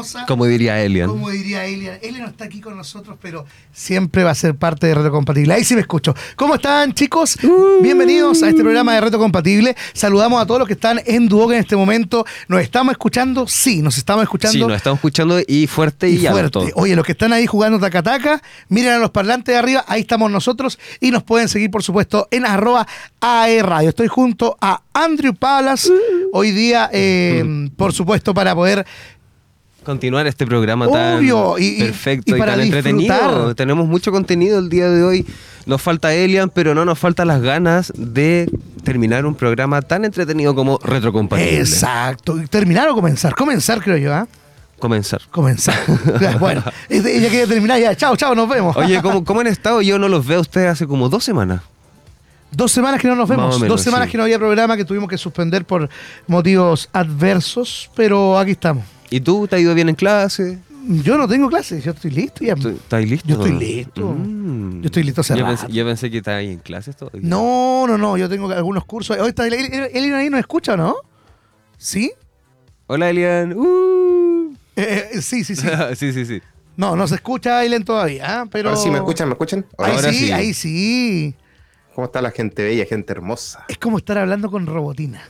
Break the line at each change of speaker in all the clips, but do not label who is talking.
Hermosa.
Como diría Elian.
Como diría Elian. Elian no está aquí con nosotros, pero siempre va a ser parte de Reto Compatible. Ahí sí me escucho. ¿Cómo están, chicos? Bienvenidos a este programa de Reto Compatible. Saludamos a todos los que están en Duoc en este momento. ¿Nos estamos escuchando? Sí, nos estamos escuchando.
Sí, nos estamos escuchando y fuerte y,
y fuerte.
alto.
Oye, los que están ahí jugando tacataca, miren a los parlantes de arriba, ahí estamos nosotros y nos pueden seguir, por supuesto, en arroba AE Radio. Estoy junto a Andrew Palas hoy día, eh, por supuesto, para poder
continuar este programa
Obvio,
tan
y-
perfecto
y
y,
para
tan entretenido. Tenemos mucho contenido el día de hoy. Nos falta Elian, pero no nos faltan las ganas de terminar un programa tan entretenido como Retrocompatible.
Exacto. ¿Terminar o comenzar? Comenzar, creo yo, ¿ah?
Comenzar.
Comenzar. Bueno, ella quiere terminar ya. Chao, chao, nos vemos.
Oye, ¿cómo, ¿cómo han estado? Yo no los veo a ustedes hace como dos semanas.
Dos semanas que no nos vemos.
menos,
Dos semanas
sí.
que no había programa que tuvimos que suspender por motivos adversos, pero aquí estamos.
¿Y tú? ¿Te ha ido bien en clase?
Yo no tengo clases, yo estoy listo ya.
¿Tú- ¿Estás listo?
Yo estoy listo.
Mm.
Yo estoy listo hace
yo
rato.
pensé, yo pensé que estabas ahí en clases todavía.
No, no, no, yo tengo algunos cursos. Hoy está Eli- Eli- Eli ahí nos escucha, ¿o ¿no? ¿Sí?
Hola, Elian. Uh.
Eh, eh, sí, sí, sí.
sí, sí, sí.
No, no se escucha Ailen todavía, ¿ah? pero...
Ahora sí, ¿me escuchan? ¿Me escuchan?
Ahí.
Ahora
sí,
sí.
ahí sí.
¿Cómo está la gente bella, gente hermosa?
Es como estar hablando con robotina.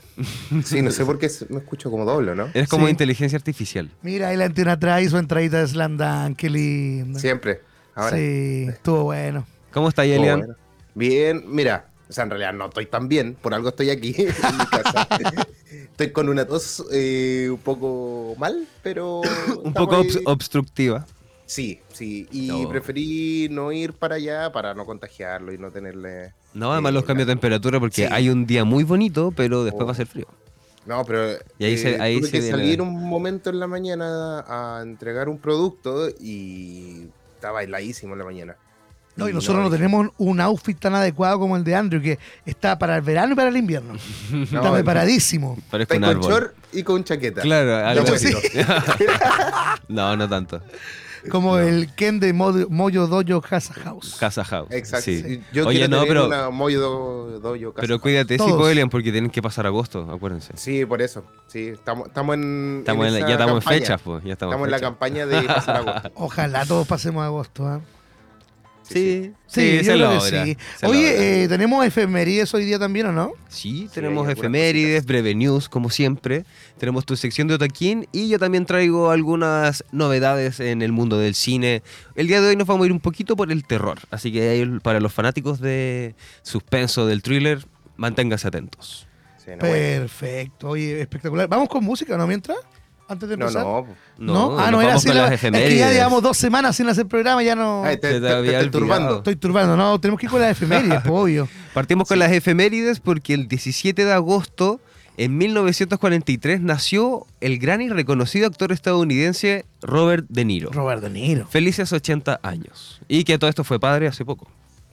Sí, no sé por qué me escucho como doble, ¿no?
Eres como
Sí.
inteligencia artificial.
Mira, Ailen tiene atrás y su entradita de Slam Dunk, qué linda.
Siempre. Ahora.
Sí, estuvo bueno.
¿Cómo está ahí, Elian?
bueno. Bien, mira. O sea, en realidad no estoy tan bien, por algo estoy aquí en mi casa. estoy con una tos eh, un poco mal, pero...
Un poco
ahí.
obs- obstructiva.
Sí, sí. Y
No.
preferí no ir para allá para no contagiarlo y no tenerle...
No, además
eh,
los cambios de
la-
temperatura porque
Sí.
hay un día muy bonito, pero después
Oh.
va a ser frío.
No, pero
Y ahí se- ahí
tuve
se
que salir un momento en la mañana a entregar un producto y estaba heladísimo en la mañana.
No, y nosotros no, tenemos un outfit tan adecuado como el de Andrew, que está para el verano y para el invierno. está
No,
preparadísimo.
Parezco
Estoy
un
con
árbol.
short y con chaqueta.
Claro, algo así. no, no tanto.
Como el Ken de Moyo, Moyo Dojo Casa House.
Casa House.
Exacto.
Sí.
Yo
Oye,
quiero
no,
tener
pero,
una Moyo do, dojo casa.
pero cuídate, sí,
Todos.
pues, Elian, porque tienen que pasar agosto, acuérdense.
Sí, por eso. Sí, estamos, estamos en.
Estamos en la-
esa
ya estamos
campaña.
en fechas, pues. Ya estamos,
Estamos en la campaña de pasar agosto.
Ojalá todos pasemos agosto. ¿ah?
Sí,
Sí,
sí,
yo
se logra.
sí.
se
Oye,
logra.
eh, tenemos efemérides hoy día también, ¿o no?
Sí, tenemos efemérides, breve news, como siempre. Tenemos tu sección de Otaquín y yo también traigo algunas novedades en el mundo del cine. El día de hoy nos vamos a ir un poquito por el terror, así que para los fanáticos de suspenso, del thriller, manténganse atentos.
Sí, no, bueno.
Perfecto, oye, espectacular. ¿Vamos con música, no? Mientras, antes de
no,
empezar.
no.
¿No? Ah,
nos
no era así.
con
la-
las
es que ya
efemérides.
llevamos dos semanas sin hacer programa, ya no.
Ay, te,
Se
te-
te
te
había
estoy turbando.
Estoy turbando, no, tenemos que ir con las efemérides, pues, obvio.
Partimos con las efemérides porque el 17 de agosto, en 1943, nació el gran y reconocido actor estadounidense Robert De Niro.
Robert De Niro.
Felices 80 años. Y que todo esto fue padre hace poco.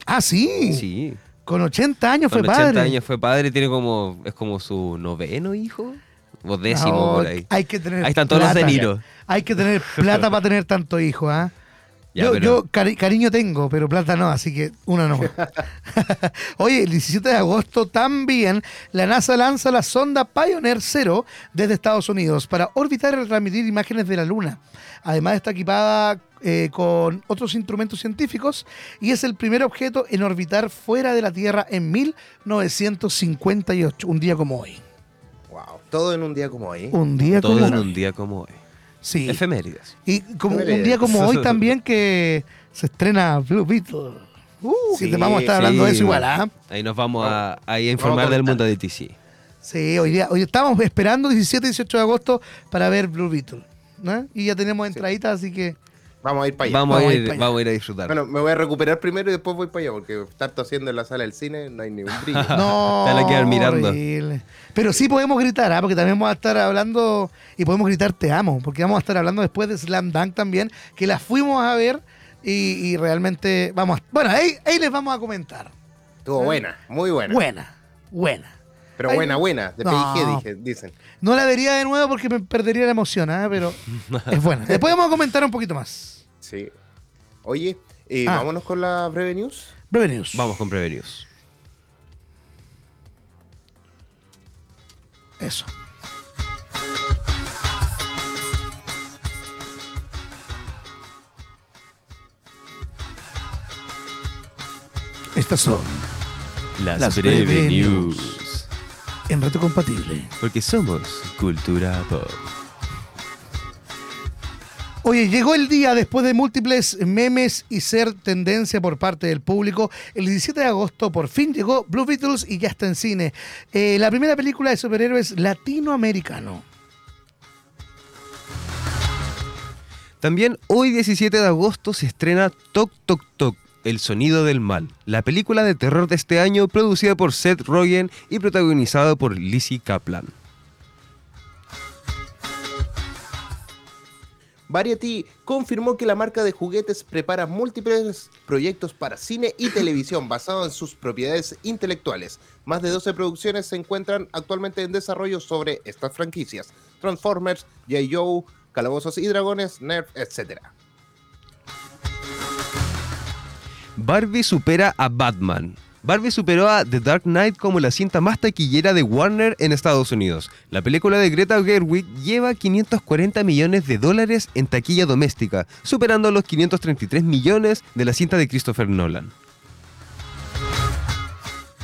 Ah, sí.
Sí.
Con 80 años
Con
fue
80
padre.
años fue padre, tiene como, es como su noveno hijo, o décimo
No,
por ahí.
Hay que tener
Ahí están todos los
plata.
De Niro.
Hay que tener plata para tener tanto hijo, ¿ah?
Ya,
yo,
pero-
yo cari- cariño tengo, pero plata no, así que una no. Oye, el 17 de agosto también la NASA lanza la sonda Pioneer 0 desde Estados Unidos para orbitar y transmitir imágenes de la Luna. Además está equipada eh, con otros instrumentos científicos y es el primer objeto en orbitar fuera de la Tierra en 1958, un día como hoy.
Wow. Todo en un día como hoy.
Un día
Todo
como
en
hoy.
un día como hoy.
Sí.
Efemérides.
Y como un día como hoy también que se estrena Blue Beetle. Uh,
Sí,
te vamos a estar hablando de eso igual, ¿ah?
Ahí nos vamos a, ahí a informar del mundo de TC.
Sí, hoy día, hoy estamos esperando 17 y 18 de agosto para ver Blue Beetle. ¿no? Y ya tenemos entraditas, así que
Vamos a ir para allá.
Vamos,
Vamos
a
a ir
ir,
para allá.
vamos a ir a disfrutar.
Bueno, me voy a recuperar primero y después voy para allá, porque estar tosiendo en la sala del cine no hay ningún brillo.
no.
Te van a quedar mirando.
horrible. Pero sí podemos gritar, ¿ah? porque también vamos a estar hablando y podemos gritar Te amo, porque vamos a estar hablando después de Slam Dunk también, que la fuimos a ver y, y realmente vamos a, Bueno, ahí, ahí les vamos a comentar.
Estuvo buena, muy buena.
Buena, buena.
Pero buena, buena, de
no.
PIG, dicen.
No la vería de nuevo porque me perdería la emoción, ¿ah? pero es buena. Después vamos a comentar un poquito más.
Sí. Oye, eh,
ah.
vámonos con la breve news.
Breve news.
Vamos con prevenidos.
Eso. Estas son
Las,
Las
breve news
en reto compatible.
Porque somos cultura pop.
Oye, llegó el día después de múltiples memes y ser tendencia por parte del público. El 17 de agosto por fin llegó Blue Beatles y ya está en cine. Eh, la primera película de superhéroes latinoamericano.
También hoy 17 de agosto se estrena Toc Toc Toc, El Sonido del Mal, la película de terror de este año producida por Seth Rogen y protagonizada por Lizzie Kaplan.
Variety confirmó que la marca de juguetes prepara múltiples proyectos para cine y televisión basados en sus propiedades intelectuales. Más de 12 producciones se encuentran actualmente en desarrollo sobre estas franquicias: Transformers, J. Joe, Calabozos y Dragones, Nerf, etc.
Barbie supera a Batman. Barbie superó a The Dark Knight como la cinta más taquillera de Warner en Estados Unidos. La película de Greta Gerwig lleva 540 millones de dólares en taquilla doméstica, superando los 533 millones de la cinta de Christopher Nolan.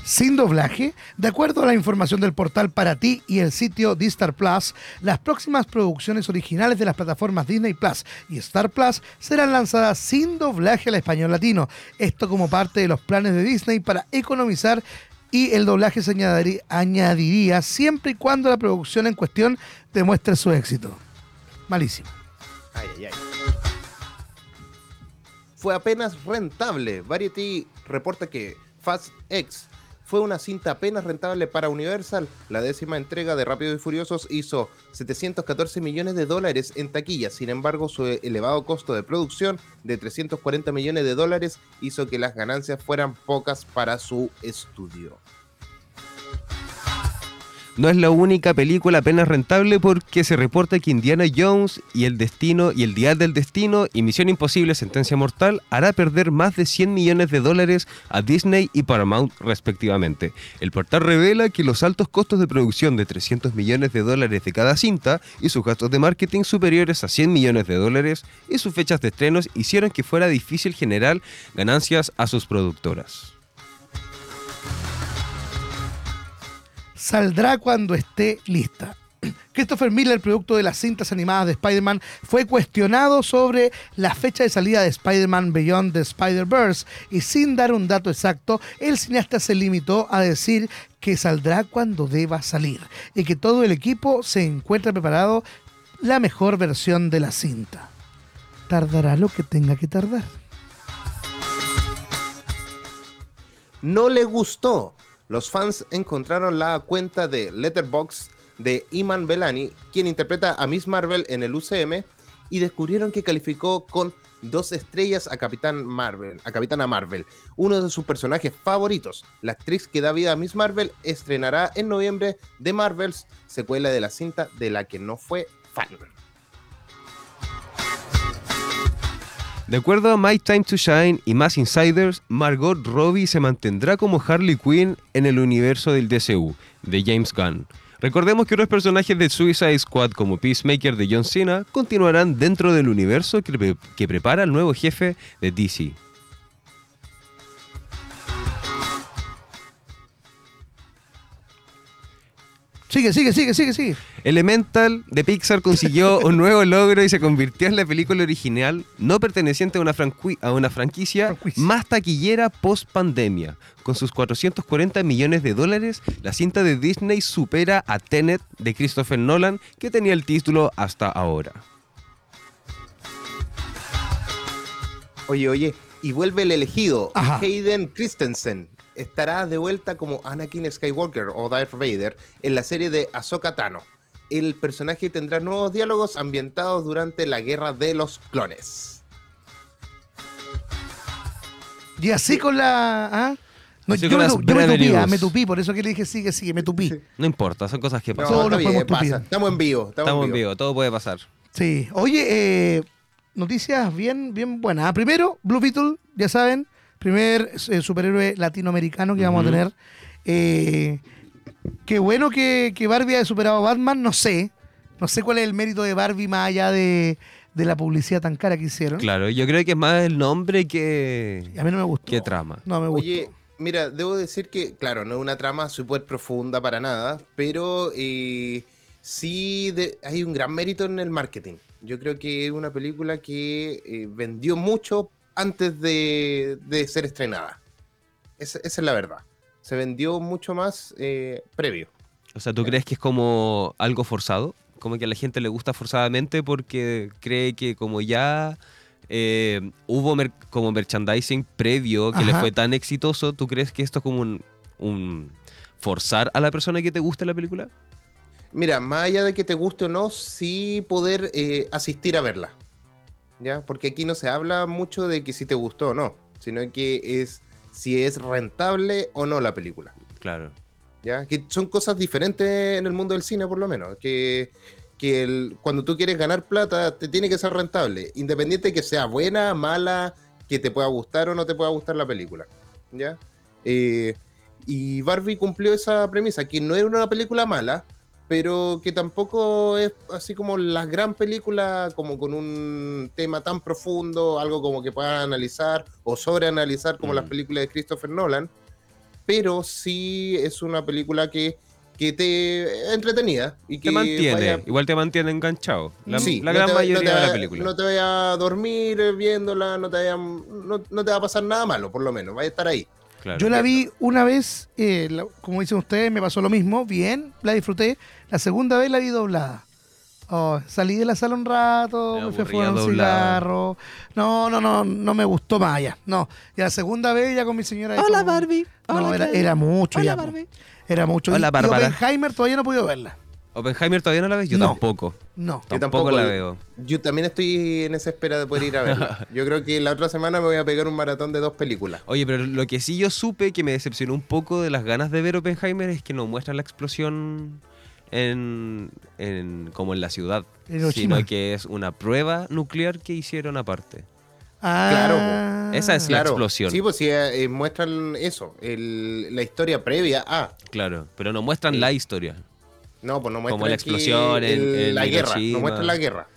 Sin doblaje, de acuerdo a la información del portal para ti y el sitio Distar Plus, las próximas producciones originales de las plataformas Disney Plus y Star Plus serán lanzadas sin doblaje al español latino. Esto como parte de los planes de Disney para economizar y el doblaje se añadirí- añadiría siempre y cuando la producción en cuestión demuestre su éxito. Malísimo.
Fue apenas rentable. Variety reporta que Fast X fue una cinta apenas rentable para Universal. La décima entrega de Rápidos y Furiosos hizo 714 millones de dólares en taquilla. Sin embargo, su elevado costo de producción de 340 millones de dólares hizo que las ganancias fueran pocas para su estudio.
No es la única película apenas rentable porque se reporta que Indiana Jones y El Destino y El Dial del Destino y Misión Imposible Sentencia Mortal hará perder más de 100 millones de dólares a Disney y Paramount respectivamente. El portal revela que los altos costos de producción de 300 millones de dólares de cada cinta y sus gastos de marketing superiores a 100 millones de dólares y sus fechas de estrenos hicieron que fuera difícil generar ganancias a sus productoras.
Saldrá cuando esté lista. Christopher Miller, producto de las cintas animadas de Spider-Man, fue cuestionado sobre la fecha de salida de Spider-Man Beyond the Spider-Verse y sin dar un dato exacto, el cineasta se limitó a decir que saldrá cuando deba salir y que todo el equipo se encuentra preparado la mejor versión de la cinta. Tardará lo que tenga que tardar.
no le gustó. Los fans encontraron la cuenta de Letterboxd de Iman Belani, quien interpreta a Miss Marvel en el UCM, y descubrieron que calificó con dos estrellas a Capitán Marvel, a Capitana Marvel, uno de sus personajes favoritos. La actriz que da vida a Miss Marvel estrenará en noviembre The Marvels, secuela de la cinta de la que no fue fan.
De acuerdo a My Time to Shine y más insiders, Margot Robbie se mantendrá como Harley Quinn en el universo del DCU, de James Gunn. Recordemos que los personajes de Suicide Squad como Peacemaker de John Cena continuarán dentro del universo que prepara el nuevo jefe de DC.
Sigue, sigue, sigue, sigue, sigue.
Elemental de Pixar consiguió un nuevo logro y se convirtió en la película original no perteneciente a una, franqui- a una franquicia
Franquicia.
más taquillera post pandemia. Con sus 440 millones de dólares, la cinta de Disney supera a Tenet de Christopher Nolan, que tenía el título hasta ahora.
Oye, oye, y vuelve el elegido,
Ajá.
Hayden Christensen. Estará de vuelta como Anakin Skywalker o Darth Vader en la serie de Ahsoka Tano. El personaje tendrá nuevos diálogos ambientados durante la guerra de los clones.
Y así con la. ¿ah? No, yo me, yo me tupí, ah, me tupí, por eso que le dije sigue, sigue, me tupí.
No importa, son cosas que
No,
pasan.
Está
nos
bien, pasa. Estamos en vivo. Estamos,
Estamos
en
en
vivo.
vivo, todo puede pasar.
Sí. Oye, eh, noticias bien, bien buenas. Ah, Primero, Blue Beetle, ya saben, primer eh, superhéroe latinoamericano que vamos a tener. Eh, qué bueno que, que Barbie haya superado a Batman, no sé. No sé cuál es el mérito de Barbie más allá de, de la publicidad tan cara que hicieron.
Claro, yo creo que es más el nombre que,
Y a mí no me gustó.
que trama.
No me gustó.
Oye, Mira, debo decir que, claro, no es una trama súper profunda para nada, pero eh, sí de- hay un gran mérito en el marketing. Yo creo que es una película que eh, vendió mucho antes de, de ser estrenada. Esa, esa es la verdad. Se vendió mucho más eh, previo.
O sea, ¿tú crees que es como algo forzado? Como que a la gente le gusta forzadamente porque cree que como ya eh, hubo mer- como merchandising previo que le fue tan exitoso, ¿tú crees que esto es como un, un forzar a la persona que te guste la película?
Mira, más allá de que te guste o no, sí poder eh, asistir a verla. ¿Ya? Porque aquí no se habla mucho de que si te gustó o no, sino que es si es rentable o no la película.
Claro.
¿Ya? Que son cosas diferentes en el mundo del cine, por lo menos. Que, que el- cuando tú quieres ganar plata, te tiene que ser rentable. Independiente de que sea buena, mala, que te pueda gustar o no te pueda gustar la película. ¿Ya? Eh, y Barbie cumplió esa premisa, que no era una película mala, pero que tampoco es así como la gran película, como con un tema tan profundo, algo como que puedan analizar o sobreanalizar como
Mm.
las películas de Christopher Nolan, pero sí es una película que, que te entretenida y que
Te mantiene,
vaya-
igual te mantiene enganchado. La,
Sí,
la
no
gran
te-
mayoría
no te
de la película.
No te vaya a dormir viéndola, no te, vaya- no, no te va a pasar nada malo, por lo menos, va a estar ahí.
Claro.
Yo la vi una vez, eh, la- como dicen ustedes, me pasó lo mismo, bien, la disfruté. La segunda vez la vi doblada. Oh, salí de la sala un rato,
Me
me, fui a
aburría
fumar un
doblada.
cigarro. No, no, no, no me gustó más allá. No. Y la segunda vez ya con mi señora.
Hola
como-
Barbie.
No,
Hola,
era, era mucho
Hola
ya. po.
Barbie.
Era mucho. Y-
Hola,
y
Bárbara.
Oppenheimer todavía no he podido verla.
Oppenheimer todavía no la ves, yo
No.
tampoco.
No.
Yo
Tampoco, la veo.
Yo también estoy en esa espera de poder ir a verla. Yo creo que la otra semana me voy a pegar un maratón de dos películas.
Oye, pero lo que sí yo supe que me decepcionó un poco de las ganas de ver Oppenheimer es que no muestra la explosión en, en- como en la ciudad, sino que es una prueba nuclear que hicieron aparte.
Ah,
Esa es la explosión.
Sí, pues sí, eh, muestran eso, el- la historia previa a.
Claro, pero no muestran
Sí.
la historia.
No, pues no muestran
Como la explosión
el- la guerra, no muestran la guerra.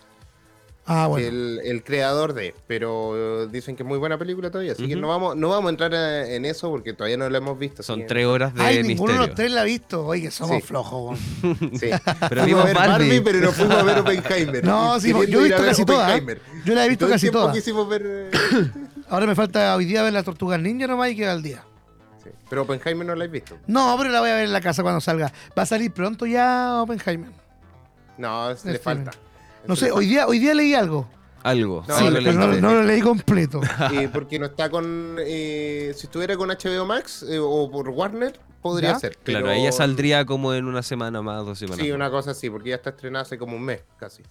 Ah, bueno.
el, el creador de, pero dicen que es muy buena película todavía, así que no vamos, no vamos a entrar en eso porque todavía no la hemos visto.
Son
que-
tres horas de
Ay, ninguno de
misterio.
los tres la ha visto. Oye, que somos
Sí.
flojos.
Sí.
Pero vimos
a ver
Barbie.
Barbie, pero no fuimos a ver Oppenheimer.
No, sí, yo he visto casi todas.
Oppenheimer.
Yo la he visto
Todo
casi todas.
ver, eh,
Ahora me falta hoy día ver las tortugas ninja nomás y queda al día.
Pero Oppenheimer no la has visto.
No, pero la voy a ver en la casa cuando salga. Va a salir pronto ya Oppenheimer.
No, es- le
El
falta.
No sé, hoy día, hoy día leí algo.
Algo.
No,
sí,
algo
le
pero no, lo leí completo.
Eh, porque no está con. eh, si estuviera con HBO Max eh, o por Warner, podría
¿Ya?
ser.
Claro,
pero-
ella saldría como en una semana más, dos semanas.
Sí,
más.
una cosa así, porque ya está estrenada hace como un mes casi.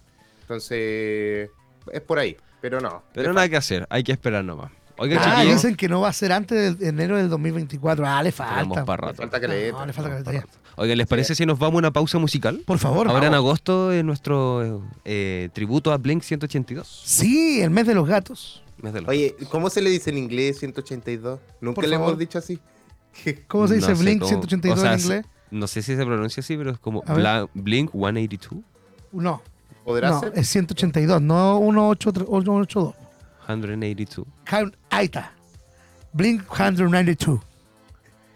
Entonces, es por ahí. Pero no.
Pero
le
nada que hacer, hay que esperar nomás. Oiga,
Ah, dicen que no va a ser antes de enero del 2024. Ah, le falta.
Para
Le
rato.
falta que le
No, le falta caleta.
Oiga, ¿les parece si nos vamos a una pausa musical?
Por favor.
Ahora en
vamos.
agosto es nuestro eh, tributo a Blink 182.
Sí, el mes de los gatos.
Mes de los-
Oye, ¿cómo se le dice en inglés 182? Nunca
Por
le
favor.
hemos dicho así.
¿Cómo se dice
No
Blink
cómo-
182
o sea,
en inglés?
No sé si se pronuncia así, pero es como Blink 182.
No,
¿Podrá
no,
ser?
es 182, no 182.
182.
Count- Ahí está. Blink 192.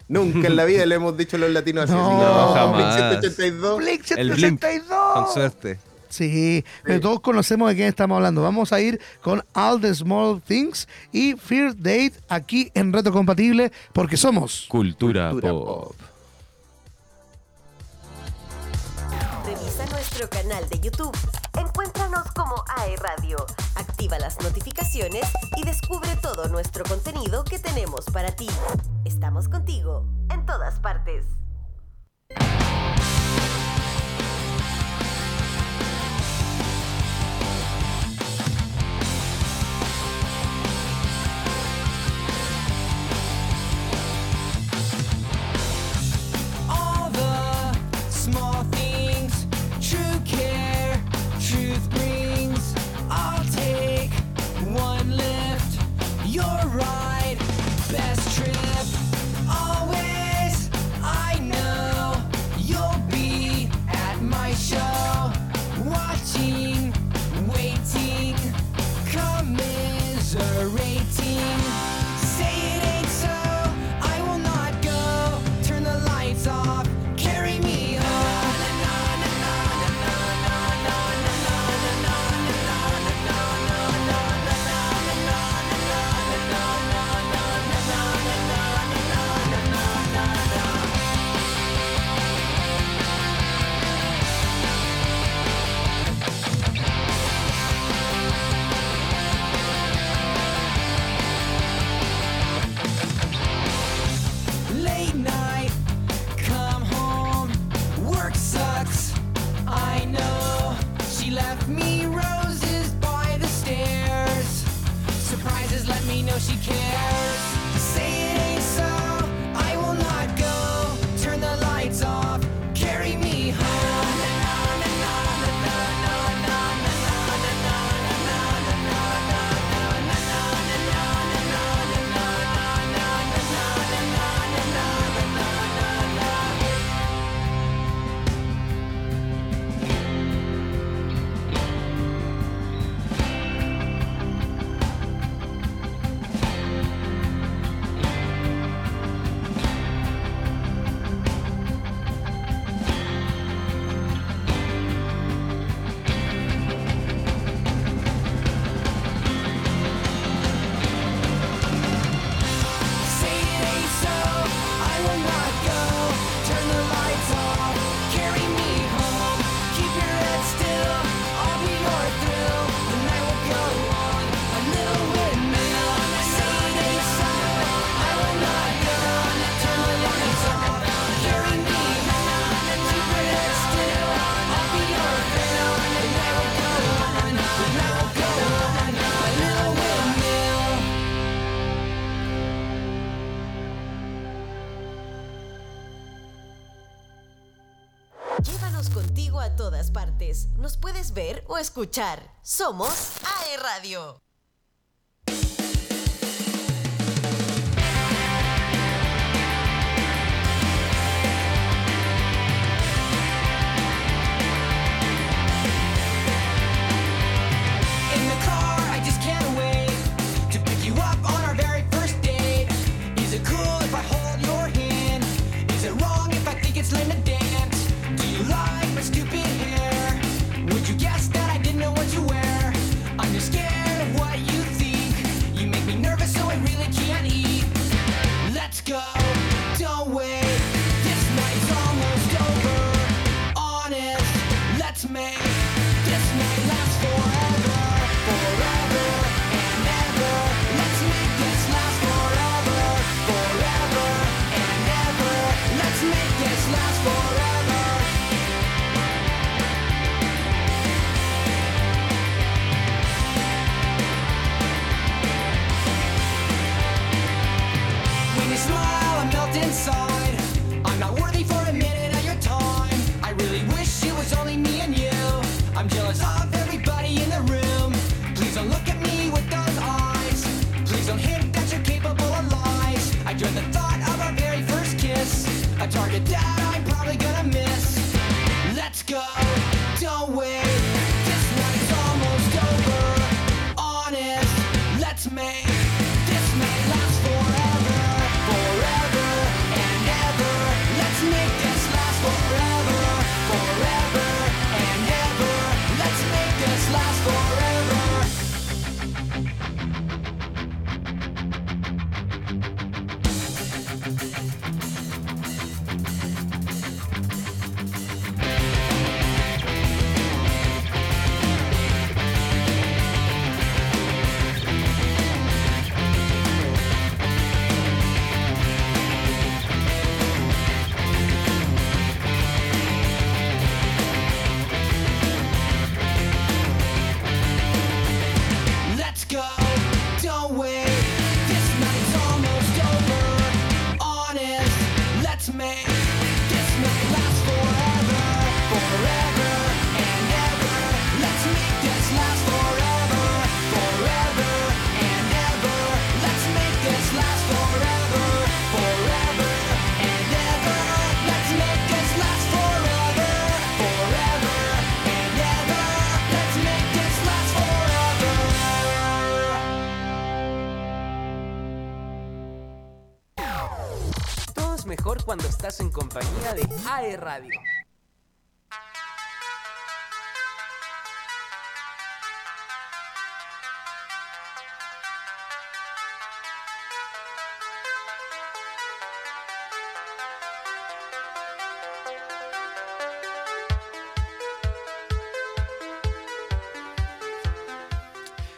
Nunca en la vida le hemos dicho a los latinos así.
No,
así,
No, jamás.
182.
Blink
El Blink.
182.
Con suerte.
Sí, pero todos conocemos de quién estamos hablando. Vamos a ir con All the Small Things y Fear Date aquí en Reto Compatible porque somos.
Cultura,
Cultura
pop.
pop.
Nuestro canal de YouTube. Encuéntranos como AE Radio. Activa las notificaciones y descubre todo nuestro contenido que tenemos para ti. Estamos contigo en todas partes.
Escuchar. Somos AE Radio.
last
one. AE Radio.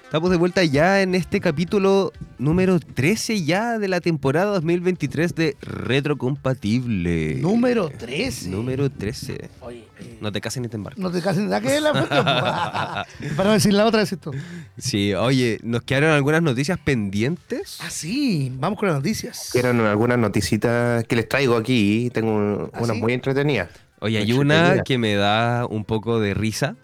Estamos de vuelta ya en este capítulo número 13 ya de la temporada 2023 de Retrocompatible.
Número 13.
Número 13.
Oye, eh,
No te cases ni te embarques.
no te cases de aquella cuestión, po. Para decir la otra, decís tú.
Sí, oye, nos quedaron algunas noticias pendientes.
Ah, sí, vamos con las noticias.
Eran algunas noticitas que les traigo aquí. Tengo
¿Ah,
unas
sí?
muy entretenidas.
Oye, hay una que me da un poco de risa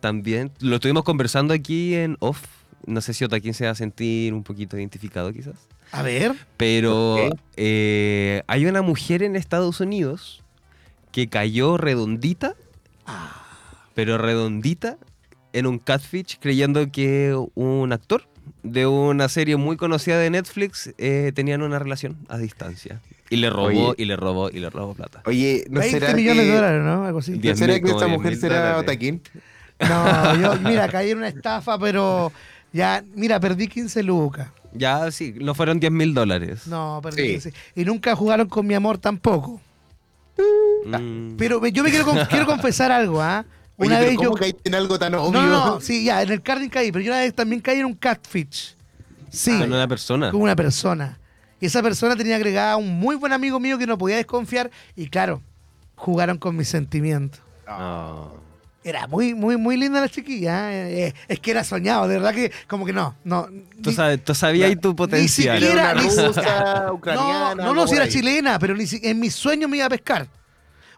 también. Lo estuvimos conversando aquí en off. No sé si Otaquín se va a sentir un poquito identificado quizás.
A ver.
Pero eh, hay una mujer en Estados Unidos que cayó redondita,
Ah.
pero redondita, en un catfish creyendo que un actor de una serie muy conocida de Netflix eh, tenían una relación a distancia. Y le robó,
Oye.
y le robó, y le robó plata.
Oye, ¿no
20
será
millones
que,
de dólares, ¿no? Algo así.
¿no
10
será que esta
10
mujer será. Otaquín?
No, yo, mira, caí en una estafa, pero ya, mira, perdí 15 lucas.
Ya, sí, no fueron 10 mil dólares.
No, perdí
Sí.
15. Y nunca jugaron con mi amor tampoco.
Mm.
Pero me- yo me quiero, con- quiero confesar algo, ¿ah?
Oye,
Una
pero
vez
¿cómo
yo.
caíste en algo tan obvio?
No, no, no, sí, ya, en el carding caí, pero yo una vez también caí en un catfish. Sí,
Con una persona.
con una persona. Y esa persona tenía agregada a un muy buen amigo mío que no podía desconfiar. Y claro, jugaron con mis sentimientos.
Ah.
Era muy, muy, muy linda la chiquilla. ¿eh? Eh, es que era soñado, de verdad que como que no. no
Tú,
ni-
sabes, tú sabías ahí tu potencial.
siquiera-
Era una
ni-
rusa,
no,
ucraniana.
no, no, si era
ahí.
chilena, pero ni si- en mis sueños me iba a pescar.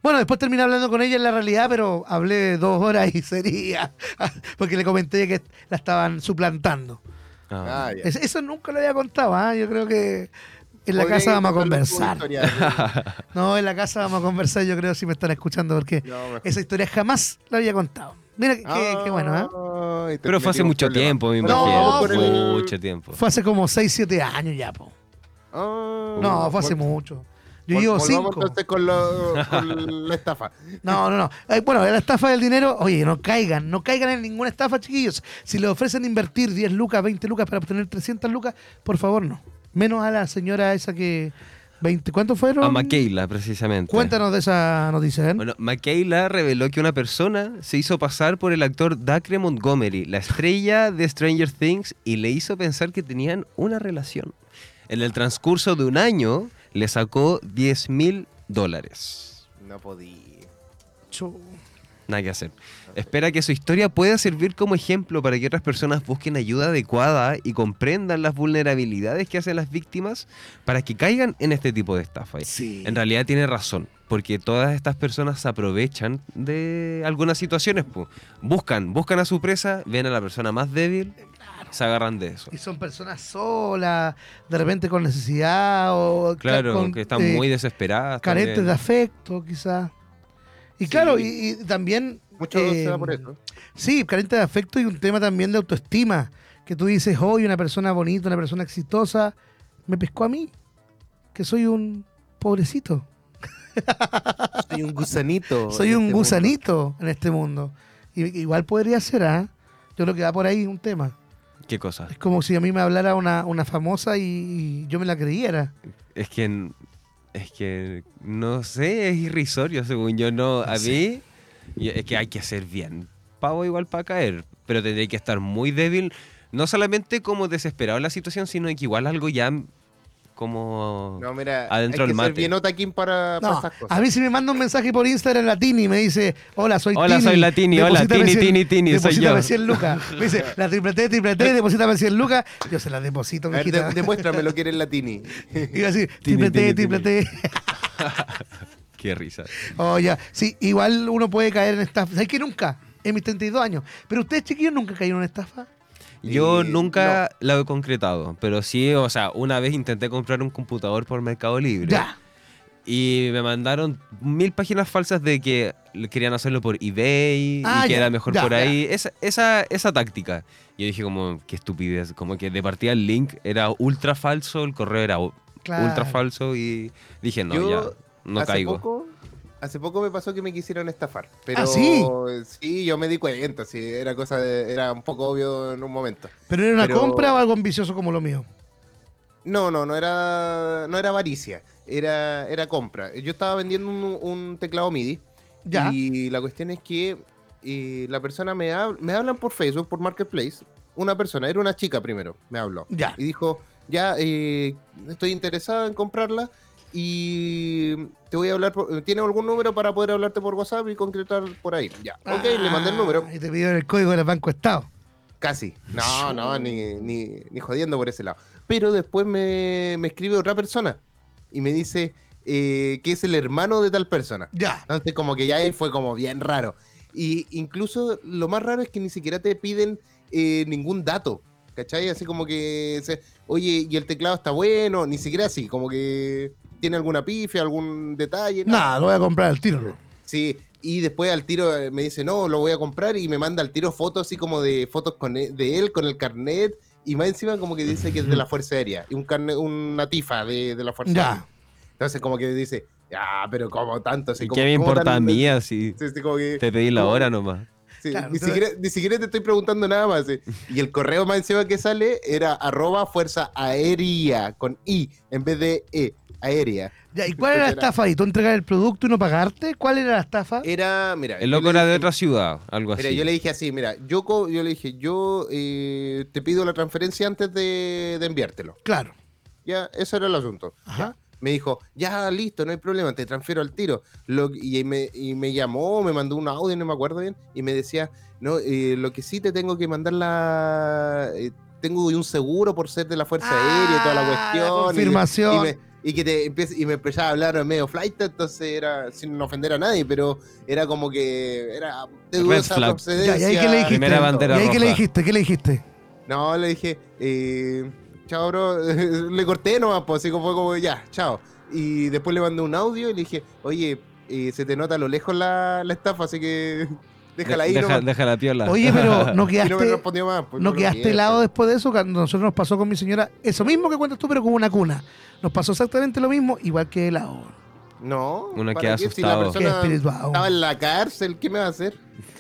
Bueno, después terminé hablando con ella en la realidad, pero hablé dos horas y sería. Porque le comenté que la estaban suplantando.
Ah.
Es- Eso nunca lo había contado, ¿ah? Yo creo que en la casa vamos a conversar. No, en la casa vamos a conversar, yo creo, si me están escuchando, porque
No,
esa historia jamás la había contado. Mira, qué, bueno, ¿eh?
Pero fue hace mucho tiempo, me imagino.
por
Fue
el-
mucho tiempo.
Fue hace como 6, 7 años ya, po.
Ah,
No, fue hace mucho. Yo llevo
volvamos
5.
entonces con, lo- con la estafa.
No, no, no. Eh, bueno, la estafa del dinero, oye, no caigan, no caigan en ninguna estafa, chiquillos. Si le ofrecen invertir 10 lucas, 20 lucas para obtener 300 lucas, por favor, no. Menos a la señora esa que... 20, ¿Cuántos fueron?
A Makeila, precisamente.
Cuéntanos de esa noticia, ¿eh?
Bueno, Makeila reveló que una persona se hizo pasar por el actor Dacre Montgomery, la estrella de Stranger Things, y le hizo pensar que tenían una relación. En el transcurso de un año, le sacó 10 mil dólares.
No podía.
Nada que hacer. Espera que su historia pueda servir como ejemplo para que otras personas busquen ayuda adecuada y comprendan las vulnerabilidades que hacen las víctimas para que caigan en este tipo de estafa.
Sí.
En realidad tiene razón, porque todas estas personas se aprovechan de algunas situaciones. Buscan, buscan a su presa, ven a la persona más débil, se agarran de eso.
Y son personas solas, de repente con necesidad o
Claro,
con,
que están
eh,
muy desesperadas.
carentes
también.
de afecto, quizás. Y
Sí.
claro, y, y también...
Mucho
eh,
se da por eso.
Sí, carente de afecto y un tema también de autoestima. Que tú dices, hoy una persona bonita, una persona exitosa, me pescó a mí, que soy un pobrecito.
Soy un gusanito.
Soy un
este mundo.
gusanito en este mundo. Y, igual podría ser, ¿ah? Yo creo que va por ahí un tema.
¿Qué cosa?
Es como si a mí me hablara una, una famosa y, y yo me la creyera.
Es que, es que, no sé, es irrisorio según yo. No, a mí, y es que hay que hacer bien. Pavo igual para caer, pero tendría que estar muy débil, no solamente como desesperado en la situación, sino que igual algo ya como...
No, mira,
Adentro del mate.
bien otaquín para, para
No,
estas cosas.
a mí si me manda un mensaje por Instagram la Tini y me dice, hola, soy
Hola,
Tini.
soy la Tini, hola,
deposítame
Tini,
100
Tini, Tini, soy
deposítame
yo.
100 lucas. Me dice, la triple T, triple T, deposítame 100 lucas. Yo se la deposito,
A ver,
mijita.
de- demuéstrame lo que eres latini.
Iba a decir,
Tini,
triple T,
Tini,
triple T.
Qué risa.
Oh, ya. Sí, igual uno puede caer en estafa. ¿Sabes que nunca? En mis 32 años. Pero ustedes, chiquillos, nunca cayeron en estafa.
Yo
Eh,
nunca la he concretado, pero sí, o sea, una vez intenté comprar un computador por Mercado Libre.
Ya.
Y me mandaron mil páginas falsas de que querían hacerlo por eBay
Ah,
y que
ya,
era mejor
ya,
por
ya.
ahí. Esa, esa, esa táctica. Y yo dije como, qué estupidez. Como que de partida el link era ultra falso, el correo era
Claro.
ultra falso y dije, no,
Yo,
ya, no
hace
caigo.
Poco, hace poco me pasó que me quisieron estafar. Pero
¿Ah, sí?
sí, yo me di cuenta. Sí, era cosa de- era un poco obvio en un momento.
¿Pero era una
Pero-
compra o algo ambicioso como lo mío?
No, no, no era, no era avaricia, era, era compra. Yo estaba vendiendo un, un teclado MIDI
Ya.
y la cuestión es que eh, la persona me, hab- me hablan por Facebook, por Marketplace. Una persona, era una chica primero, me habló.
Ya.
Y dijo, ya, eh, estoy interesado en comprarla y te voy a hablar, por- ¿tiene algún número para poder hablarte por WhatsApp y concretar por ahí? Ya, ok, le mandé el número.
Ah, Y te pidieron el código del Banco Estado.
Casi. No, no, ni, ni, ni jodiendo por ese lado. Pero después me, me escribe otra persona y me dice eh, que es el hermano de tal persona.
Ya.
Entonces como que ya ahí fue como bien raro. Y incluso lo más raro es que ni siquiera te piden eh, ningún dato. ¿Cachai? Así como que, se- oye, y el teclado está bueno, ni siquiera así, como que tiene alguna pifia, algún detalle. nada.
Nada, lo voy a comprar al tiro.
Sí, y después al tiro eh, me dice, no, lo voy a comprar y me manda al tiro fotos así como de fotos con e- de él con el carnet y más encima como que dice que es de la Fuerza Aérea y un carnet, una tifa de, de la Fuerza
Ya.
Aérea. Entonces como que dice, ah, pero como tanto, así
¿Y
como,
¿Qué me
¿cómo
importa a
tan-
mí así?
Sí, sí, como que-
Te pedí la hora nomás.
Sí,
Claro,
ni,
entonces-
siquiera, ni siquiera te estoy preguntando nada más. sí. Y el correo más encima que sale era arroba Fuerza Aérea con I en vez de E, aérea.
Ya, ¿Y cuál era la estafa ahí? ¿Tú entregar el producto y no pagarte? ¿Cuál era la estafa?
Era, mira.
El loco era de otra ciudad, algo así.
Mira, yo le dije así, mira, yo, yo le dije, yo eh, te pido la transferencia antes de, de enviártelo.
Claro.
Ya, eso era el asunto.
Ajá.
Me dijo, ya, listo, no hay problema, te transfiero al tiro. Lo- y, me, y me llamó, me mandó un audio, no me acuerdo bien, y me decía, no, eh, lo que sí te tengo que mandar la... eh, tengo un seguro por ser de la Fuerza Aérea y toda la
Ah,
cuestión. y-
confirmación.
Y, me, y que te empieza, y me empezaba a hablar medio flight, entonces era sin ofender a nadie, pero era como que era de
Red
dudosa
flag.
procedencia.
Ya, ¿y ahí qué le dijiste? ¿Y ahí qué le dijiste? ¿Qué le dijiste?
No, le dije, eh, chao, bro. le corté nomás, pues así como fue como, ya, chao. Y después le mandé un audio y le dije, oye, eh, se te nota a lo lejos la, la estafa, así que déjala ahí
deja,
nomás.
deja la piola.
Oye, pero no
Y
quedaste,
no me respondió más. pues,
no
lo
quedaste
quiero.
helado después de eso. Cuando nosotros nos pasó con mi señora, eso mismo que cuentas tú, pero con una cuna. Nos pasó exactamente lo mismo, igual que helado.
No.
Uno
¿para
queda
qué? Si la
asustado.
Qué
persona
espiritual.
estaba en la cárcel, ¿qué me va a hacer?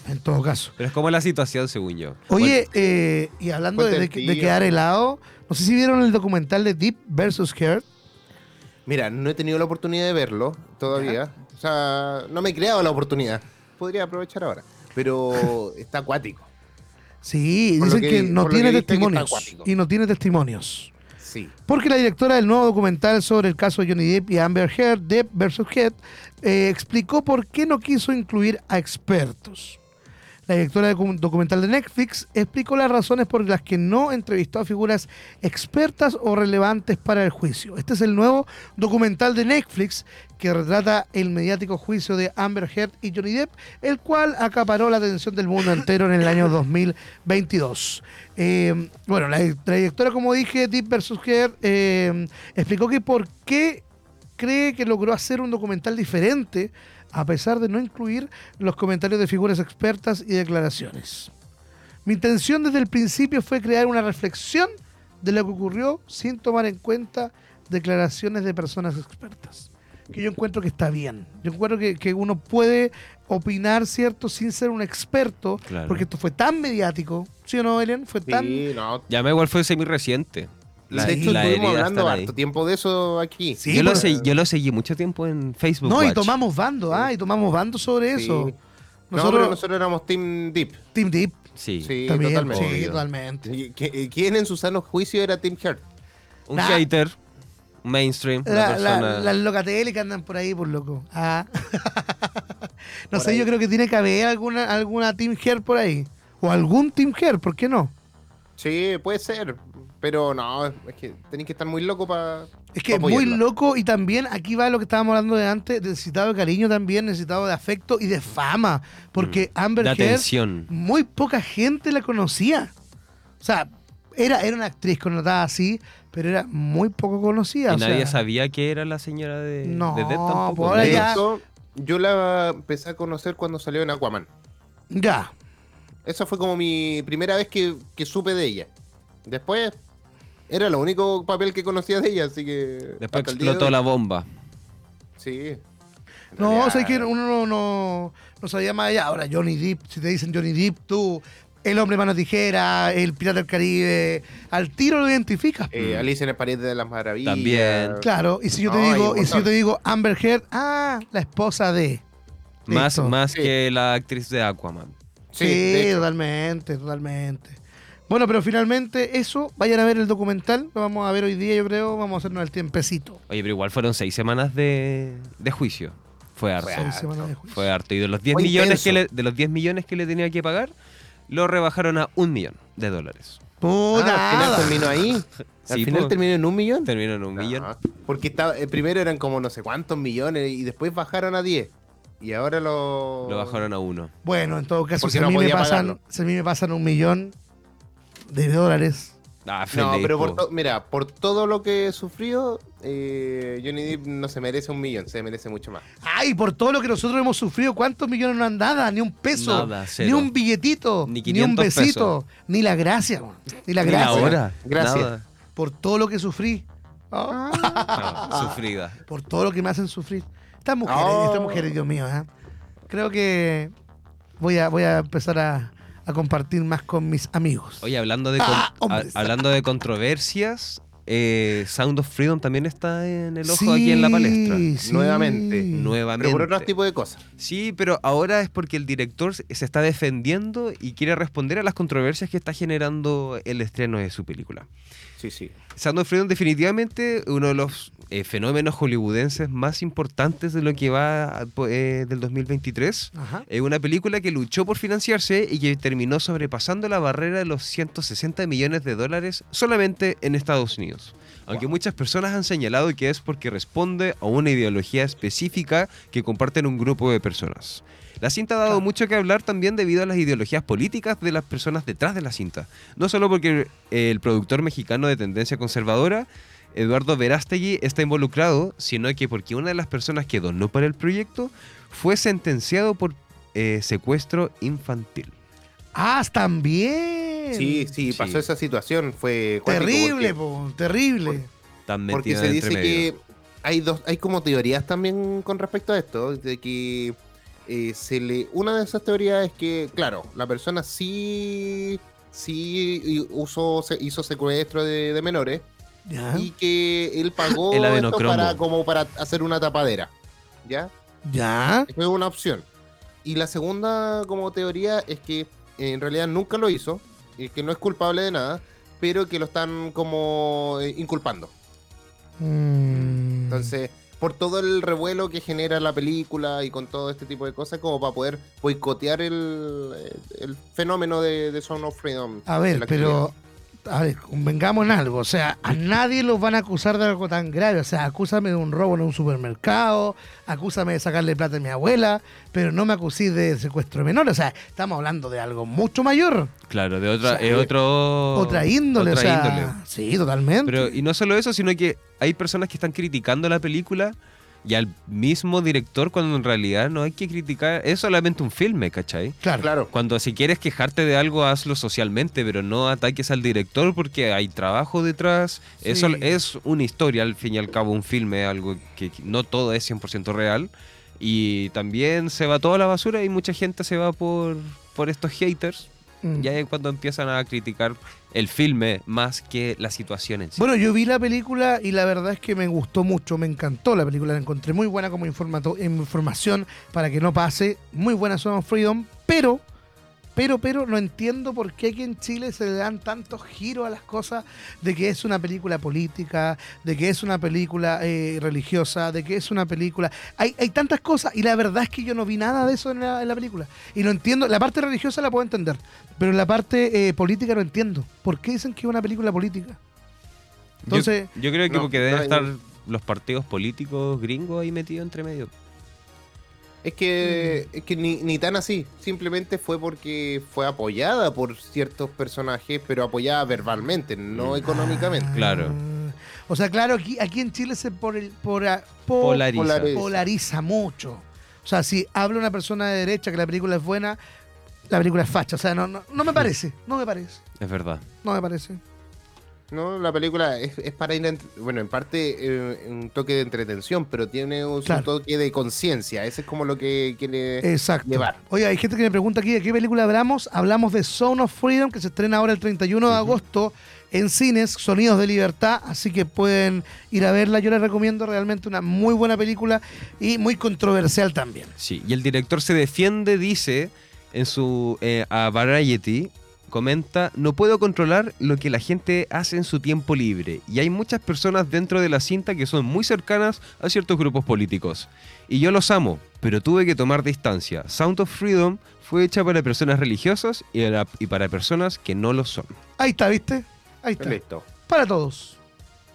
En todo caso.
Pero es como la situación, según yo.
Oye, eh, y hablando de,
Cuenta el
de- de
tío.
quedar helado, no sé si vieron el documental de Deep versus Heart.
Mira, no he tenido la oportunidad de verlo todavía. O sea, no me he creado la oportunidad. Podría aprovechar ahora. Pero está acuático.
Sí,
Por
dicen que,
que-
no tiene
que que
testimonios. Y no tiene testimonios.
Sí.
Porque la directora del nuevo documental sobre el caso de Johnny Depp y Amber Heard, Depp versus Heard, eh, explicó por qué no quiso incluir a expertos. La directora documental de Netflix explicó las razones por las que no entrevistó a figuras expertas o relevantes para el juicio. Este es el nuevo documental de Netflix que retrata el mediático juicio de Amber Heard y Johnny Depp, el cual acaparó la atención del mundo entero en el año 2022. Eh, bueno, la, directora, como dije, Deep vs. Heard, eh, explicó que por qué cree que logró hacer un documental diferente a pesar de no incluir los comentarios de figuras expertas y declaraciones. Mi intención desde el principio fue crear una reflexión de lo que ocurrió sin tomar en cuenta declaraciones de personas expertas. Que yo encuentro que está bien. Yo encuentro que, que uno puede opinar, ¿cierto?, sin ser un experto,
Claro.
porque esto fue tan mediático, ¿sí o no, Elian? Fue tan...
Sí, no.
Ya me igual fue semi reciente.
De hecho, estuvimos hablando harto tiempo de eso aquí.
Sí,
yo, lo segui, yo lo seguí mucho tiempo en Facebook.
No, y tomamos bando, ah, y tomamos bando sobre
Sí.
eso.
No,
Nosotros,
pero nosotros éramos Team Deep.
Team Deep,
Sí.
Sí,
también,
totalmente.
sí, totalmente.
¿Y qui- ¿Quién en su sano juicio era Team Heart?
Un
Nah.
hater, un mainstream,
La- la- las locateles que andan por ahí, por loco. Ah. no
Por
sé,
ahí.
yo creo que tiene que haber alguna, alguna Team Hair por ahí. O algún Team Hair, ¿por qué no?
Sí, puede ser. Pero no, es que tenéis que estar muy loco para.
Es que es muy loco y también aquí va lo que estábamos hablando de antes, necesitado de cariño también, necesitado de afecto y de fama. Porque Amber
Mm. de
Heard,
atención.
muy poca gente la conocía. O sea, era, era una actriz connotada así, pero era muy poco conocida.
Y
o
nadie
sea,
sabía que era la señora de,
No,
de tampoco.
ahora
De
ya-
hecho, yo la empecé a conocer cuando salió en Aquaman.
Ya.
Esa fue como mi primera vez que, que supe de ella. Después era el único papel que conocía de ella, así que.
Después
de
explotó la bomba.
Sí.
No, sea, que uno no, no, no sabía más allá. Ahora, Johnny Depp, si te dicen Johnny Depp, tú, el hombre mano tijera, el pirata del Caribe, al tiro lo identificas.
eh, Alicia en el País de las Maravillas.
También.
Claro, y si yo te
No,
digo, y si yo te digo Amber Heard, ah, la esposa de.
Más,
Listo.
más
Sí.
que la actriz de Aquaman.
Sí,
Sí, de hecho.
totalmente, totalmente. Bueno, pero finalmente eso, vayan a ver el documental, lo vamos a ver hoy día, yo creo, vamos a hacernos el tiempecito.
Oye, pero igual fueron seis semanas de, de juicio. Fue harto.
Seis semanas de juicio.
Fue harto. Y de los 10
Fue
millones que le, de los 10 millones que le tenía que pagar, lo rebajaron a un millón de dólares.
Puta,
Ah, al final terminó ahí. Al
Sí,
final
po.
terminó en un millón.
Terminó en un millón.
No, porque estaba, eh, primero eran como no sé cuántos millones y después bajaron a 10. Y ahora lo.
Lo bajaron a uno.
Bueno, en todo caso, si a,
no
mí me
podía
pasan,
pagarlo.
si a mí me pasan un millón de dólares,
Ah,
No, pero por
po.
to- mira, por todo lo que sufrió, eh, Johnny Depp no se merece un millón, se merece mucho más.
Ay, por todo lo que nosotros hemos sufrido, ¿cuántos millones no han dado? Ni un peso,
Nada,
ni un billetito,
Ni
ni, un
500
besito, ni la gracia, ni la
Ni
gracia.
la hora.
Gracias.
Nada.
Por todo lo que sufrí, Ah,
Ah, sufrida.
por todo lo que me hacen sufrir. Estas mujeres,
Oh.
estas mujeres, Dios mío, ¿eh? creo que voy a, voy a empezar a, a compartir más con mis amigos.
Oye, hablando de, con-
Ah,
a- hablando de controversias, eh, Sound of Freedom también está en el ojo aquí en la palestra.
Sí.
Nuevamente.
Nuevamente.
Pero por otro tipo de cosas.
Sí, pero ahora es porque el director se está defendiendo y quiere responder a las controversias que está generando el estreno de su película.
Sí, sí.
Sound of Freedom definitivamente uno de los eh, fenómenos hollywoodenses más importantes de lo que va eh, del 2023.
Ajá.
Es una película que luchó por financiarse y que terminó sobrepasando la barrera de los 160 millones de dólares solamente en Estados Unidos. aunque muchas personas han señalado que es porque responde a una ideología específica que comparten un grupo de personas. La cinta ha dado
Claro.
mucho que hablar también debido a las ideologías políticas de las personas detrás de la cinta. No solo porque el productor mexicano de tendencia conservadora, Eduardo Verástegui, está involucrado, sino que porque una de las personas que donó para el proyecto fue sentenciado por eh, secuestro infantil.
Ah, también.
Sí, sí, pasó
Sí.
esa situación. Fue
Terrible,
porque-
po, terrible.
Tan
Porque se dice que hay dos, hay como teorías también con respecto a esto, de que eh, se le, una de esas teorías es que, claro, la persona sí, sí usó, se- hizo secuestro de, de menores
Ya,
y que él pagó
El
esto para como para hacer una tapadera, ¿ya?
ya.
Fue una opción. Y la segunda como teoría es que en realidad nunca lo hizo, y que no es culpable de nada, pero que lo están como eh, inculpando.
Mm.
Entonces, por todo el revuelo que genera la película y con todo este tipo de cosas, como para poder boicotear el, el fenómeno de, de Sound of Freedom.
A ver, pero. A ver, convengamos en algo. O sea, a nadie los van a acusar de algo tan grave. O sea, acúsame de un robo en un supermercado, acúsame de sacarle plata a mi abuela, pero no me acusé de secuestro de menores. O sea, estamos hablando de algo mucho mayor.
Claro, de otra,
O sea,
es otro,
otra índole.
otra
o sea,
índole.
Sí, totalmente.
Pero, y no solo eso, sino que hay personas que están criticando la película y al mismo director cuando en realidad no hay que criticar, es solamente un filme, ¿cachai?
claro.
Claro.
Cuando si quieres quejarte de algo, hazlo socialmente, pero no ataques al director porque hay trabajo detrás.
Sí.
Eso es una historia, al fin y al cabo, un filme, algo que no todo es 100% real. Y también se va toda la basura y mucha gente se va por, por estos haters.
Mm.
Y ahí es cuando empiezan a criticar el filme más que la situación en sí.
Bueno, yo vi la película y la verdad es que me gustó mucho, me encantó la película, la encontré muy buena como información para que no pase, muy buena Son of Freedom, pero, pero, pero no entiendo por qué aquí en Chile se le dan tantos giros a las cosas de que es una película política, de que es una película eh, religiosa, de que es una película... Hay, hay tantas cosas y la verdad es que yo no vi nada de eso en la, en la película. Y no entiendo, la parte religiosa la puedo entender, pero la parte eh, política no entiendo. ¿Por qué dicen que es una película política? Entonces,
yo, yo creo que
no,
porque deben estar los partidos políticos gringos ahí metidos entre medio.
Es que,
Mm.
es que ni, ni tan así. Simplemente fue porque fue apoyada por ciertos personajes, pero apoyada verbalmente, no económicamente.
Claro.
O sea, claro, aquí, aquí en Chile se por, por, po-
Polariza.
polariza.
polariza mucho. O sea, si habla una persona de derecha que la película es buena, la película es facha. O sea, no, no, no me parece, no me parece,
Es verdad.
no me parece.
No, la película es, es para ir, bueno, en parte eh, un toque de entretención, pero tiene un
Claro.
toque de conciencia. Ese es como lo que quiere
Exacto.
llevar.
Oye, hay gente que me pregunta aquí de qué película hablamos. Hablamos de Zone of Freedom, que se estrena ahora el 31 de agosto en cines, Sonidos de Libertad, así que pueden ir a verla. Yo les recomiendo realmente una muy buena película y muy controversial también.
Sí, y el director se defiende, dice en su eh, a Variety, comenta, no puedo controlar lo que la gente hace en su tiempo libre. Y hay muchas personas dentro de la cinta que son muy cercanas a ciertos grupos políticos. Y yo los amo, pero tuve que tomar distancia. Sound of Freedom fue hecha para personas religiosas y para, y para personas que no lo son.
Ahí está, ¿viste? Ahí está.
Listo.
Para todos.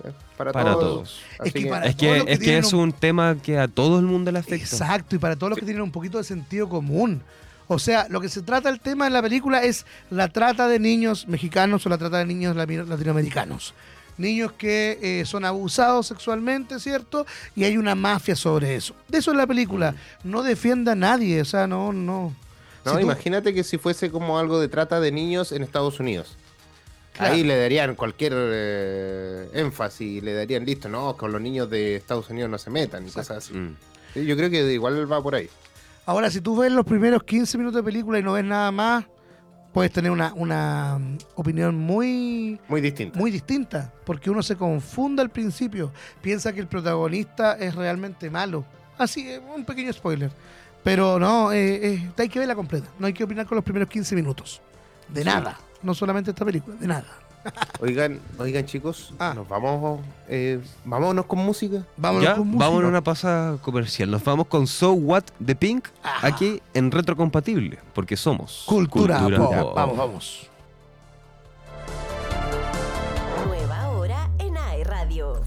Eh, Para,
Para
todos.
Es que para-
Es que,
los que
es, que
tienen
es
un-
un tema que a todo el mundo le afecta.
Exacto, y para todos los que tienen un poquito de sentido común. O sea, lo que se trata el tema en la película es la trata de niños mexicanos o la trata de niños latinoamericanos. Niños que eh, son abusados sexualmente, ¿cierto? Y hay una mafia sobre eso. De eso es la película. No defienda a nadie, o sea, no, no.
No,
Si tú-
imagínate que si fuese como algo de trata de niños en Estados Unidos.
Claro.
Ahí le darían cualquier eh, énfasis, le darían listo, no, con los niños de Estados Unidos no se metan y cosas así.
Mm.
Yo creo que igual va por ahí.
Ahora, si tú ves los primeros 15 minutos de película y no ves nada más, puedes tener una, una mm, opinión muy,
Muy distinto.
muy distinta, porque uno se confunde al principio, piensa que el protagonista es realmente malo. Así, eh, un pequeño spoiler. Pero no, eh, eh, hay que verla completa, no hay que opinar con los primeros 15 minutos. De
Sí.
nada, no solamente esta película, de nada.
Oigan, oigan chicos,
ah.
nos vamos, eh, vámonos con música.
Vámonos
ya,
con música.
Vamos a una pasa comercial. Nos vamos con So What de Pink
ah.
aquí en Retrocompatible, porque somos
Cultura, Vamos, vamos.
Nueva hora en AE Radio.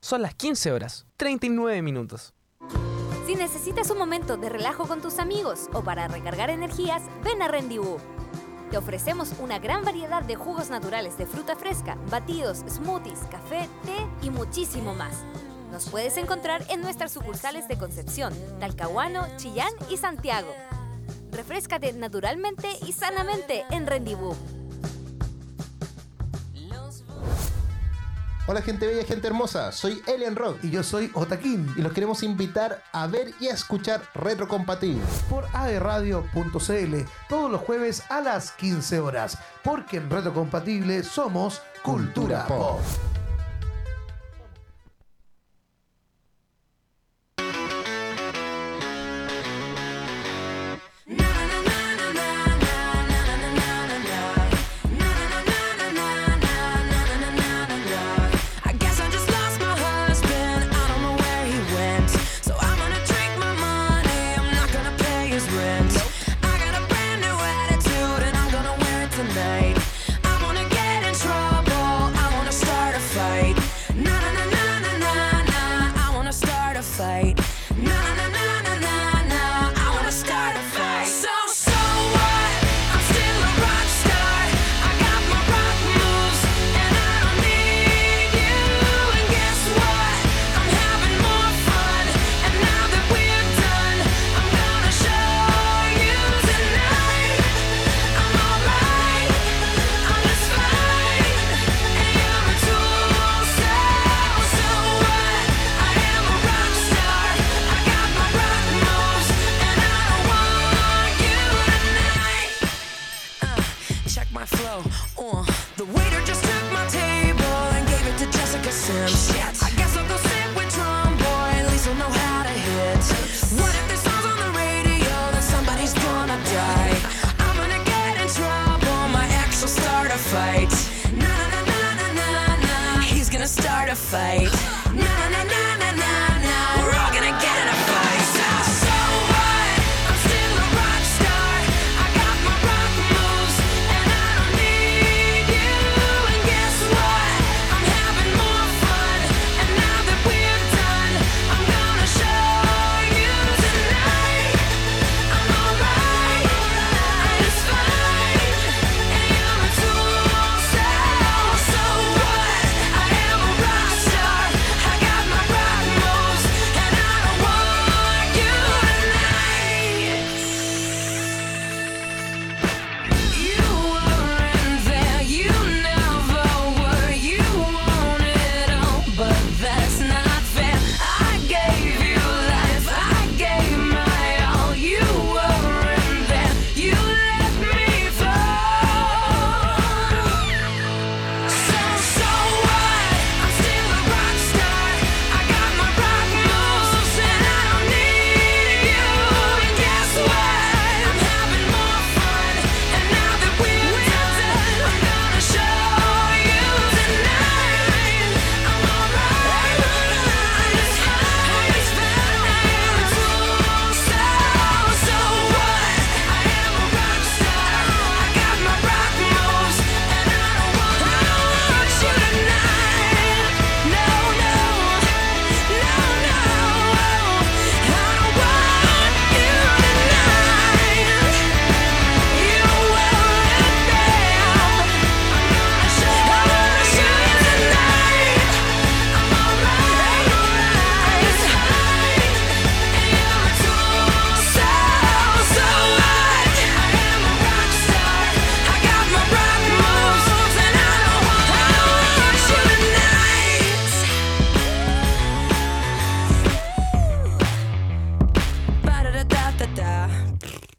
Son las 15 horas, 39 minutos.
Si necesitas un momento de relajo con tus amigos o para recargar energías, ven a Rendezvous te ofrecemos una gran variedad de jugos naturales de fruta fresca, batidos, smoothies, café, té y muchísimo más. Nos puedes encontrar en nuestras sucursales de Concepción, Talcahuano, Chillán y Santiago. Refrescate naturalmente y sanamente en Rendibú.
Hola gente bella, gente hermosa, soy Elian Rock
y yo soy Otaquín.
Y los queremos invitar a ver y a escuchar Retrocompatible
por aerradio.cl todos los jueves a las 15 horas, porque en Retrocompatible somos Cultura,
Cultura Pop.